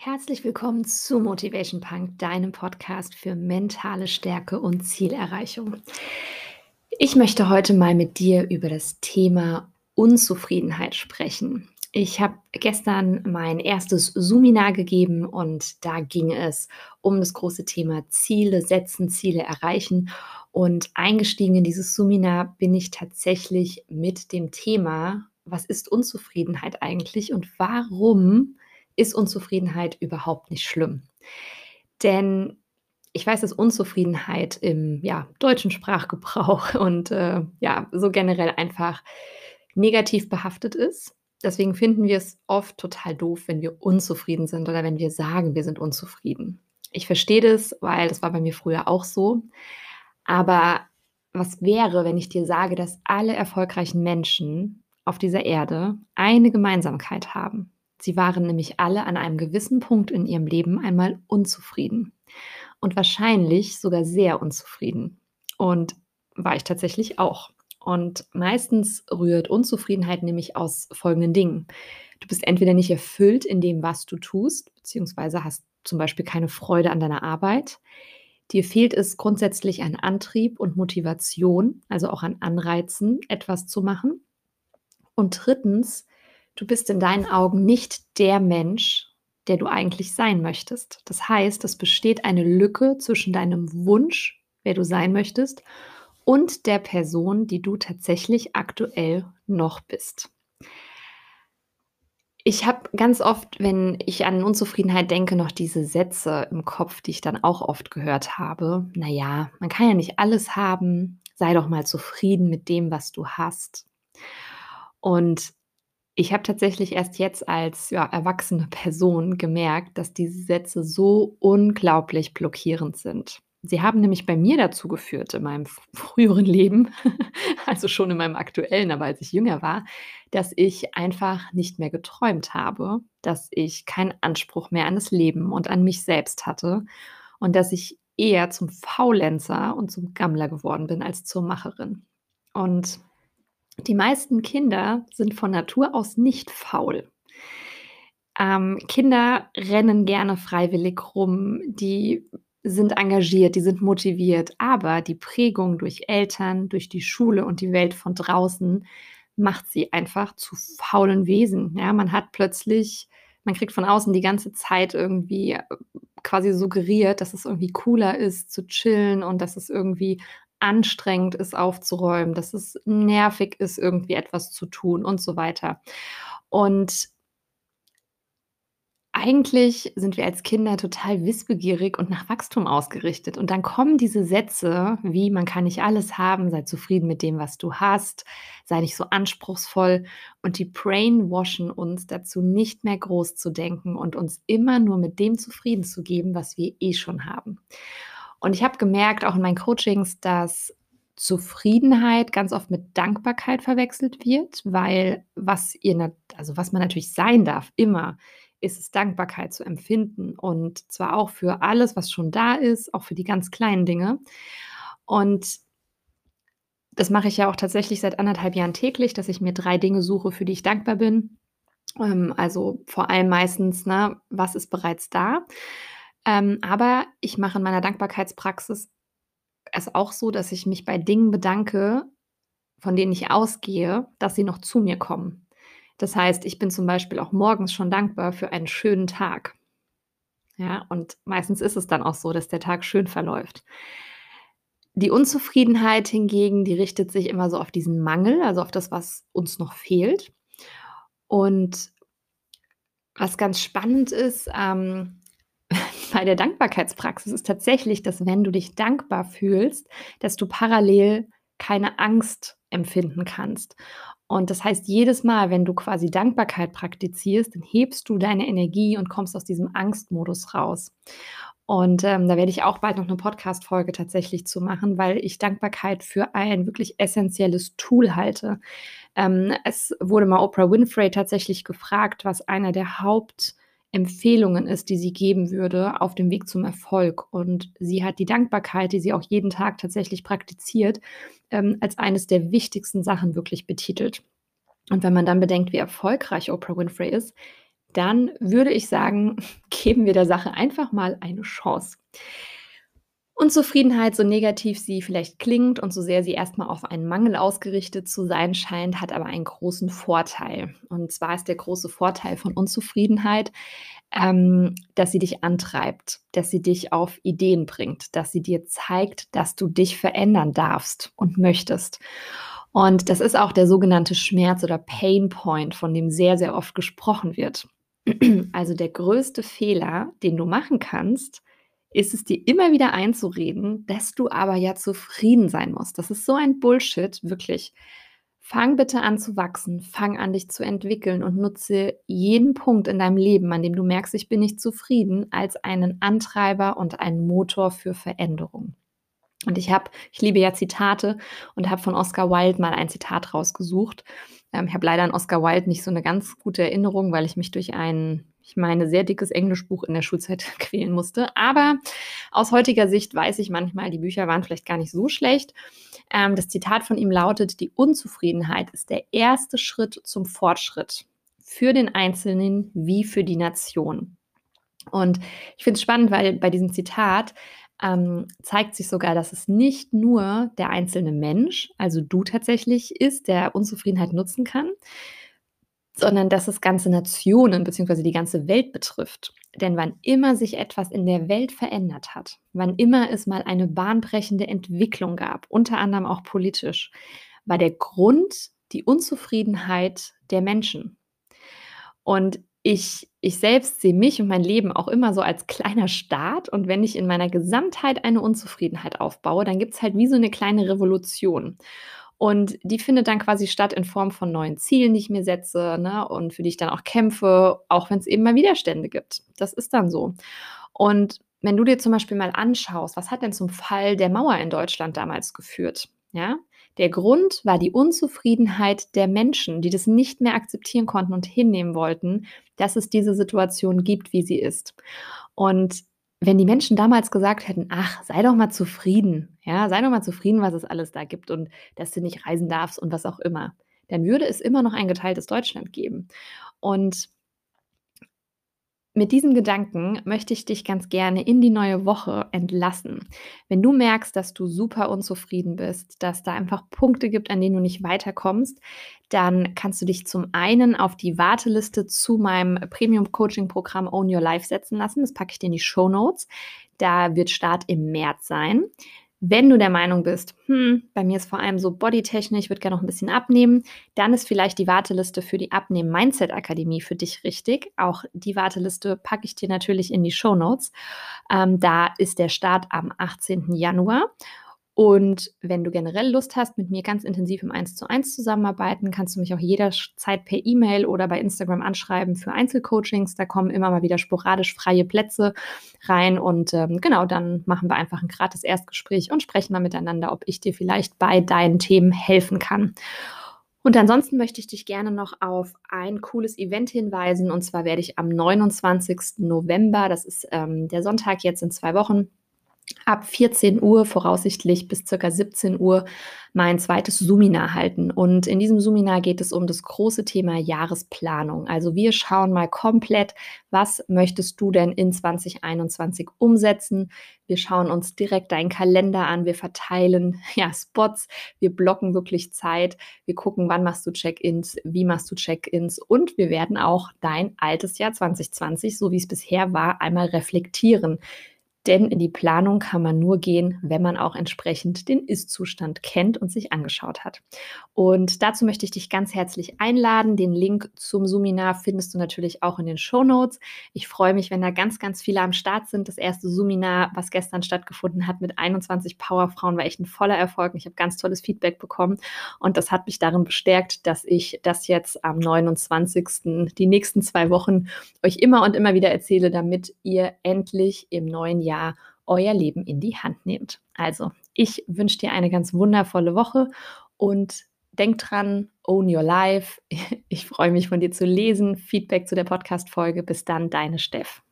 Herzlich willkommen zu Motivation Punk, deinem Podcast für mentale Stärke und Zielerreichung. Ich möchte heute mal mit dir über das Thema Unzufriedenheit sprechen. Ich habe gestern mein erstes Suminar gegeben und da ging es um das große Thema Ziele setzen, Ziele erreichen. Und eingestiegen in dieses Suminar bin ich tatsächlich mit dem Thema, was ist Unzufriedenheit eigentlich und warum ist Unzufriedenheit überhaupt nicht schlimm. Denn ich weiß, dass Unzufriedenheit im ja, deutschen Sprachgebrauch und äh, ja, so generell einfach negativ behaftet ist. Deswegen finden wir es oft total doof, wenn wir unzufrieden sind oder wenn wir sagen, wir sind unzufrieden. Ich verstehe das, weil das war bei mir früher auch so. Aber was wäre, wenn ich dir sage, dass alle erfolgreichen Menschen auf dieser Erde eine Gemeinsamkeit haben? Sie waren nämlich alle an einem gewissen Punkt in ihrem Leben einmal unzufrieden und wahrscheinlich sogar sehr unzufrieden. Und war ich tatsächlich auch. Und meistens rührt Unzufriedenheit nämlich aus folgenden Dingen. Du bist entweder nicht erfüllt in dem, was du tust, beziehungsweise hast zum Beispiel keine Freude an deiner Arbeit. Dir fehlt es grundsätzlich an Antrieb und Motivation, also auch an Anreizen, etwas zu machen. Und drittens, Du bist in deinen Augen nicht der Mensch, der du eigentlich sein möchtest. Das heißt, es besteht eine Lücke zwischen deinem Wunsch, wer du sein möchtest, und der Person, die du tatsächlich aktuell noch bist. Ich habe ganz oft, wenn ich an Unzufriedenheit denke, noch diese Sätze im Kopf, die ich dann auch oft gehört habe. Naja, man kann ja nicht alles haben, sei doch mal zufrieden mit dem, was du hast. Und ich habe tatsächlich erst jetzt als ja, erwachsene Person gemerkt, dass diese Sätze so unglaublich blockierend sind. Sie haben nämlich bei mir dazu geführt, in meinem früheren Leben, also schon in meinem aktuellen, aber als ich jünger war, dass ich einfach nicht mehr geträumt habe, dass ich keinen Anspruch mehr an das Leben und an mich selbst hatte und dass ich eher zum Faulenzer und zum Gammler geworden bin als zur Macherin. Und die meisten Kinder sind von Natur aus nicht faul. Ähm, Kinder rennen gerne freiwillig rum, die sind engagiert, die sind motiviert, aber die Prägung durch Eltern, durch die Schule und die Welt von draußen macht sie einfach zu faulen Wesen. Ja, man hat plötzlich, man kriegt von außen die ganze Zeit irgendwie äh, quasi suggeriert, dass es irgendwie cooler ist zu chillen und dass es irgendwie anstrengend ist aufzuräumen, dass es nervig ist, irgendwie etwas zu tun und so weiter. Und eigentlich sind wir als Kinder total wissbegierig und nach Wachstum ausgerichtet. Und dann kommen diese Sätze wie, man kann nicht alles haben, sei zufrieden mit dem, was du hast, sei nicht so anspruchsvoll. Und die brainwashen uns dazu, nicht mehr groß zu denken und uns immer nur mit dem zufrieden zu geben, was wir eh schon haben. Und ich habe gemerkt, auch in meinen Coachings, dass Zufriedenheit ganz oft mit Dankbarkeit verwechselt wird, weil was ihr, also was man natürlich sein darf, immer, ist es Dankbarkeit zu empfinden und zwar auch für alles, was schon da ist, auch für die ganz kleinen Dinge. Und das mache ich ja auch tatsächlich seit anderthalb Jahren täglich, dass ich mir drei Dinge suche, für die ich dankbar bin. Ähm, also vor allem meistens, ne, was ist bereits da? Ähm, aber ich mache in meiner Dankbarkeitspraxis es auch so, dass ich mich bei Dingen bedanke, von denen ich ausgehe, dass sie noch zu mir kommen. Das heißt, ich bin zum Beispiel auch morgens schon dankbar für einen schönen Tag. Ja, und meistens ist es dann auch so, dass der Tag schön verläuft. Die Unzufriedenheit hingegen, die richtet sich immer so auf diesen Mangel, also auf das, was uns noch fehlt. Und was ganz spannend ist, ähm, bei der Dankbarkeitspraxis ist tatsächlich, dass wenn du dich dankbar fühlst, dass du parallel keine Angst empfinden kannst. Und das heißt, jedes Mal, wenn du quasi Dankbarkeit praktizierst, dann hebst du deine Energie und kommst aus diesem Angstmodus raus. Und ähm, da werde ich auch bald noch eine Podcast-Folge tatsächlich zu machen, weil ich Dankbarkeit für ein wirklich essentielles Tool halte. Ähm, es wurde mal Oprah Winfrey tatsächlich gefragt, was einer der Haupt- Empfehlungen ist, die sie geben würde auf dem Weg zum Erfolg. Und sie hat die Dankbarkeit, die sie auch jeden Tag tatsächlich praktiziert, ähm, als eines der wichtigsten Sachen wirklich betitelt. Und wenn man dann bedenkt, wie erfolgreich Oprah Winfrey ist, dann würde ich sagen, geben wir der Sache einfach mal eine Chance. Unzufriedenheit, so negativ sie vielleicht klingt und so sehr sie erstmal auf einen Mangel ausgerichtet zu sein scheint, hat aber einen großen Vorteil. Und zwar ist der große Vorteil von Unzufriedenheit, ähm, dass sie dich antreibt, dass sie dich auf Ideen bringt, dass sie dir zeigt, dass du dich verändern darfst und möchtest. Und das ist auch der sogenannte Schmerz oder Pain Point, von dem sehr, sehr oft gesprochen wird. Also der größte Fehler, den du machen kannst, ist es dir immer wieder einzureden, dass du aber ja zufrieden sein musst. Das ist so ein Bullshit, wirklich. Fang bitte an zu wachsen, fang an dich zu entwickeln und nutze jeden Punkt in deinem Leben, an dem du merkst, ich bin nicht zufrieden, als einen Antreiber und einen Motor für Veränderung. Und ich habe, ich liebe ja Zitate und habe von Oscar Wilde mal ein Zitat rausgesucht. Ähm, ich habe leider an Oscar Wilde nicht so eine ganz gute Erinnerung, weil ich mich durch ein ich meine, sehr dickes Englischbuch in der Schulzeit quälen musste. Aber aus heutiger Sicht weiß ich manchmal, die Bücher waren vielleicht gar nicht so schlecht. Ähm, das Zitat von ihm lautet, die Unzufriedenheit ist der erste Schritt zum Fortschritt für den Einzelnen wie für die Nation. Und ich finde es spannend, weil bei diesem Zitat ähm, zeigt sich sogar, dass es nicht nur der einzelne Mensch, also du tatsächlich ist, der Unzufriedenheit nutzen kann, sondern dass es ganze Nationen bzw. die ganze Welt betrifft. Denn wann immer sich etwas in der Welt verändert hat, wann immer es mal eine bahnbrechende Entwicklung gab, unter anderem auch politisch, war der Grund die Unzufriedenheit der Menschen. Und ich, ich selbst sehe mich und mein Leben auch immer so als kleiner Staat. Und wenn ich in meiner Gesamtheit eine Unzufriedenheit aufbaue, dann gibt es halt wie so eine kleine Revolution. Und die findet dann quasi statt in Form von neuen Zielen, die ich mir setze ne, und für die ich dann auch kämpfe, auch wenn es eben mal Widerstände gibt. Das ist dann so. Und wenn du dir zum Beispiel mal anschaust, was hat denn zum Fall der Mauer in Deutschland damals geführt? Ja, der Grund war die Unzufriedenheit der Menschen, die das nicht mehr akzeptieren konnten und hinnehmen wollten, dass es diese Situation gibt, wie sie ist. Und wenn die Menschen damals gesagt hätten, ach, sei doch mal zufrieden, ja, sei doch mal zufrieden, was es alles da gibt und dass du nicht reisen darfst und was auch immer, dann würde es immer noch ein geteiltes Deutschland geben. Und mit diesem Gedanken möchte ich dich ganz gerne in die neue Woche entlassen. Wenn du merkst, dass du super unzufrieden bist, dass da einfach Punkte gibt, an denen du nicht weiterkommst, dann kannst du dich zum einen auf die Warteliste zu meinem Premium Coaching Programm Own Your Life setzen lassen. Das packe ich dir in die Show Notes. Da wird Start im März sein. Wenn du der Meinung bist, hm, bei mir ist vor allem so Bodytechnik, ich würde gerne noch ein bisschen abnehmen, dann ist vielleicht die Warteliste für die Abnehmen-Mindset-Akademie für dich richtig. Auch die Warteliste packe ich dir natürlich in die Show Notes. Ähm, da ist der Start am 18. Januar. Und wenn du generell Lust hast, mit mir ganz intensiv im 1 zu 1 zusammenarbeiten, kannst du mich auch jederzeit per E-Mail oder bei Instagram anschreiben für Einzelcoachings. Da kommen immer mal wieder sporadisch freie Plätze rein. Und ähm, genau, dann machen wir einfach ein gratis Erstgespräch und sprechen mal miteinander, ob ich dir vielleicht bei deinen Themen helfen kann. Und ansonsten möchte ich dich gerne noch auf ein cooles Event hinweisen. Und zwar werde ich am 29. November, das ist ähm, der Sonntag jetzt in zwei Wochen, ab 14 Uhr voraussichtlich bis circa 17 Uhr mein zweites Suminar halten. Und in diesem Suminar geht es um das große Thema Jahresplanung. Also wir schauen mal komplett, was möchtest du denn in 2021 umsetzen? Wir schauen uns direkt deinen Kalender an, wir verteilen ja Spots, wir blocken wirklich Zeit, wir gucken, wann machst du Check-ins, wie machst du Check-ins und wir werden auch dein altes Jahr 2020, so wie es bisher war, einmal reflektieren. Denn in die Planung kann man nur gehen, wenn man auch entsprechend den Ist-Zustand kennt und sich angeschaut hat. Und dazu möchte ich dich ganz herzlich einladen. Den Link zum Suminar findest du natürlich auch in den Show Notes. Ich freue mich, wenn da ganz, ganz viele am Start sind. Das erste Suminar, was gestern stattgefunden hat mit 21 Powerfrauen, war echt ein voller Erfolg. Ich habe ganz tolles Feedback bekommen und das hat mich darin bestärkt, dass ich das jetzt am 29. die nächsten zwei Wochen euch immer und immer wieder erzähle, damit ihr endlich im neuen Jahr Jahr euer Leben in die Hand nehmt. Also, ich wünsche dir eine ganz wundervolle Woche und denk dran, own your life. Ich freue mich von dir zu lesen. Feedback zu der Podcast-Folge. Bis dann, deine Steff.